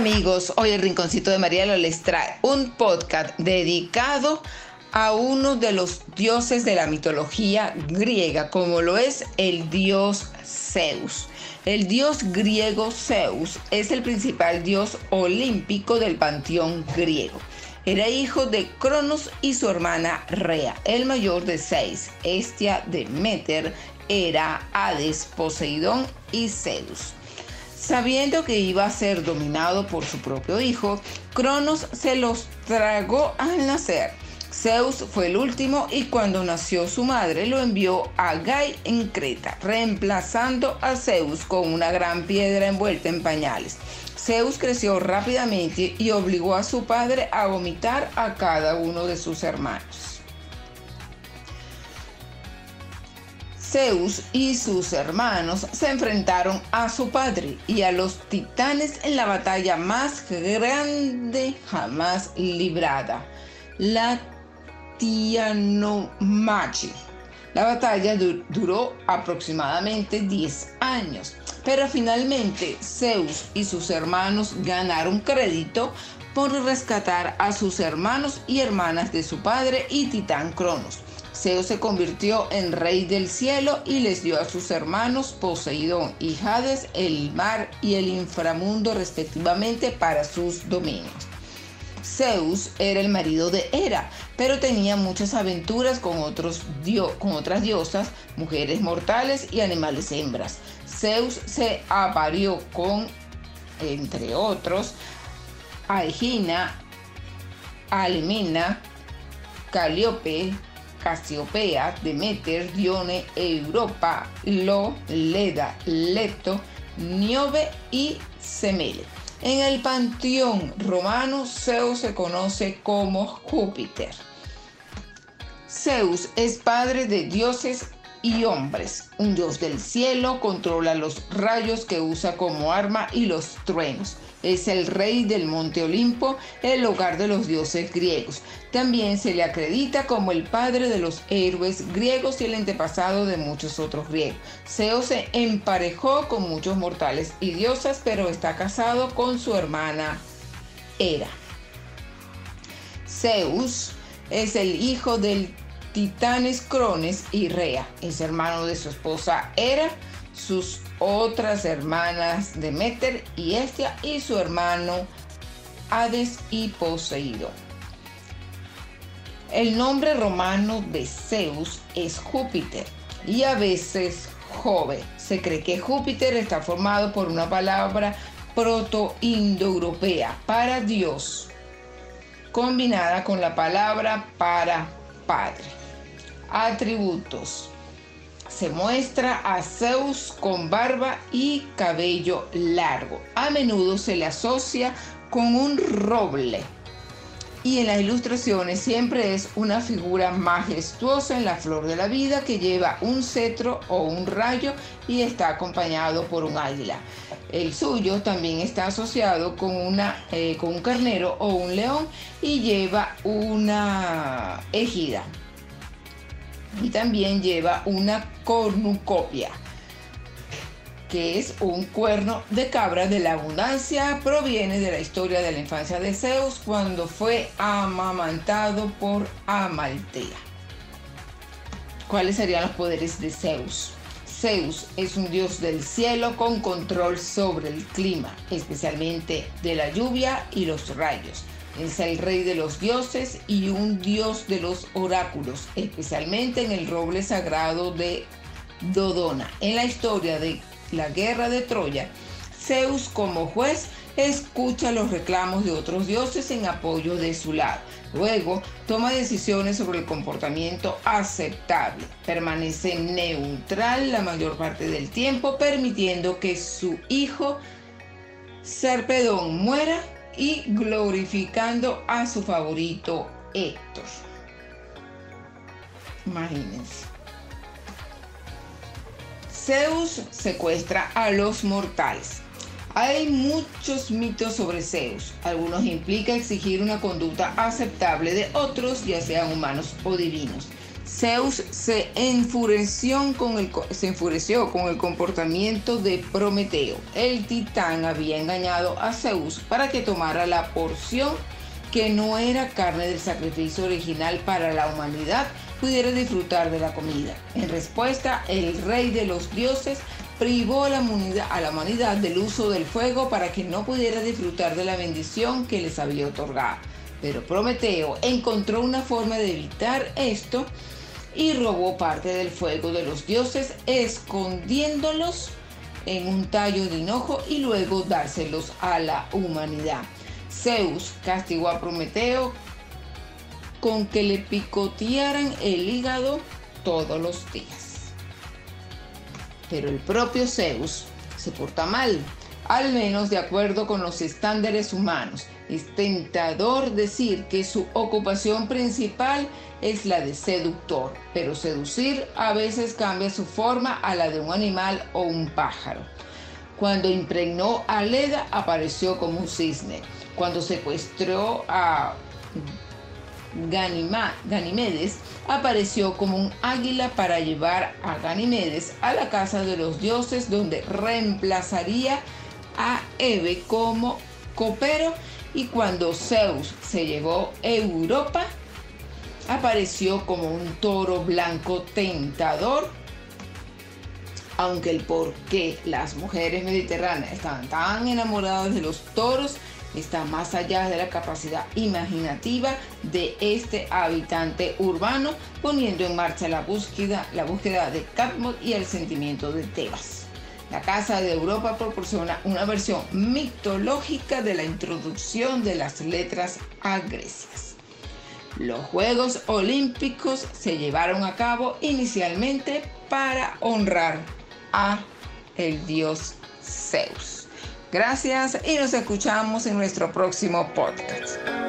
amigos, hoy el Rinconcito de Marielo les trae un podcast dedicado a uno de los dioses de la mitología griega, como lo es el dios Zeus. El dios griego Zeus es el principal dios olímpico del panteón griego. Era hijo de Cronos y su hermana Rea, el mayor de seis, Estia, Demeter, Hera, Hades, Poseidón y Zeus. Sabiendo que iba a ser dominado por su propio hijo, Cronos se los tragó al nacer. Zeus fue el último y cuando nació su madre lo envió a Gai en Creta, reemplazando a Zeus con una gran piedra envuelta en pañales. Zeus creció rápidamente y obligó a su padre a vomitar a cada uno de sus hermanos. Zeus y sus hermanos se enfrentaron a su padre y a los titanes en la batalla más grande jamás librada, la Tianomachi. La batalla duró aproximadamente 10 años, pero finalmente Zeus y sus hermanos ganaron crédito por rescatar a sus hermanos y hermanas de su padre y titán Cronos Zeus se convirtió en rey del cielo y les dio a sus hermanos Poseidón y Hades el mar y el inframundo respectivamente para sus dominios. Zeus era el marido de Hera, pero tenía muchas aventuras con, otras diosas, mujeres mortales y animales hembras. Zeus se aparió con, entre otros, a Egina, Alemina, Caliope, Casiopea, Demeter, Dione, Europa, Lo, Leda, Leto, Niobe y Semele. En el panteón romano, Zeus se conoce como Júpiter. Zeus es padre de dioses y hombres. Un dios del cielo controla los rayos que usa como arma y los truenos. Es el rey del monte Olimpo, el hogar de los dioses griegos. También se le acredita como el padre de los héroes griegos y el antepasado de muchos otros griegos. Zeus se emparejó con muchos mortales y diosas, pero está casado con su hermana Hera. Zeus es el hijo del titanes Crones y Rea. Es hermano de su esposa Hera, sus otras hermanas Demeter y Estia y su hermano Hades y Poseidón. El nombre romano de Zeus es Júpiter y a veces Jove. Se cree que Júpiter está formado por una palabra proto-indoeuropea para Dios, combinada con la palabra para Padre. Atributos se muestra a Zeus con barba y cabello largo. A menudo se le asocia con un roble. Y en las ilustraciones siempre es una figura majestuosa en la flor de la vida que lleva un cetro o un rayo y está acompañado por un águila. El suyo también está asociado con, una, eh, con un carnero o un león y lleva una ejida y también lleva una cornucopia, que es un cuerno de cabra de la abundancia, proviene de la historia de la infancia de Zeus cuando fue amamantado por Amaltea. ¿Cuáles serían los poderes de Zeus? Zeus es un dios del cielo con control sobre el clima, especialmente de la lluvia y los rayos. Es el rey de los dioses y un dios de los oráculos, especialmente en el roble sagrado de Dodona. En la historia de la guerra de Troya, Zeus como juez escucha los reclamos de otros dioses en apoyo de su lado. Luego toma decisiones sobre el comportamiento aceptable. Permanece neutral la mayor parte del tiempo, permitiendo que su hijo Serpedón muera y glorificando a su favorito Héctor. Imagínense. Zeus secuestra a los mortales. Hay muchos mitos sobre Zeus. Algunos implican exigir una conducta aceptable de otros, ya sean humanos o divinos. Zeus se enfureció, con el, comportamiento de Prometeo. El titán había engañado a Zeus para que tomara la porción que no era carne del sacrificio original para la humanidad, pudiera disfrutar de la comida. En respuesta, el rey de los dioses privó a la, humanidad, del uso del fuego para que no pudiera disfrutar de la bendición que les había otorgado. Pero Prometeo encontró una forma de evitar esto y robó parte del fuego de los dioses, escondiéndolos en un tallo de hinojo y luego dárselos a la humanidad. Zeus castigó a Prometeo con que le picotearan el hígado todos los días. Pero el propio Zeus se porta mal, al menos de acuerdo con los estándares humanos. Es tentador decir que su ocupación principal es la de seductor, pero seducir a veces cambia su forma a la de un animal o un pájaro. Cuando impregnó a Leda apareció como un cisne. Cuando secuestró a Ganimedes, apareció como un águila para llevar a Ganimedes a la casa de los dioses donde reemplazaría a Eve como copero y cuando Zeus se llevó Europa, apareció como un toro blanco tentador, aunque el por qué las mujeres mediterráneas estaban tan enamoradas de los toros está más allá de la capacidad imaginativa de este habitante urbano, poniendo en marcha la búsqueda, la búsqueda de Catmod y el sentimiento de Tebas. La Casa de Europa proporciona una versión mitológica de la introducción de las letras agresias. Los Juegos Olímpicos se llevaron a cabo inicialmente para honrar a el dios Zeus. Gracias y nos escuchamos en nuestro próximo podcast.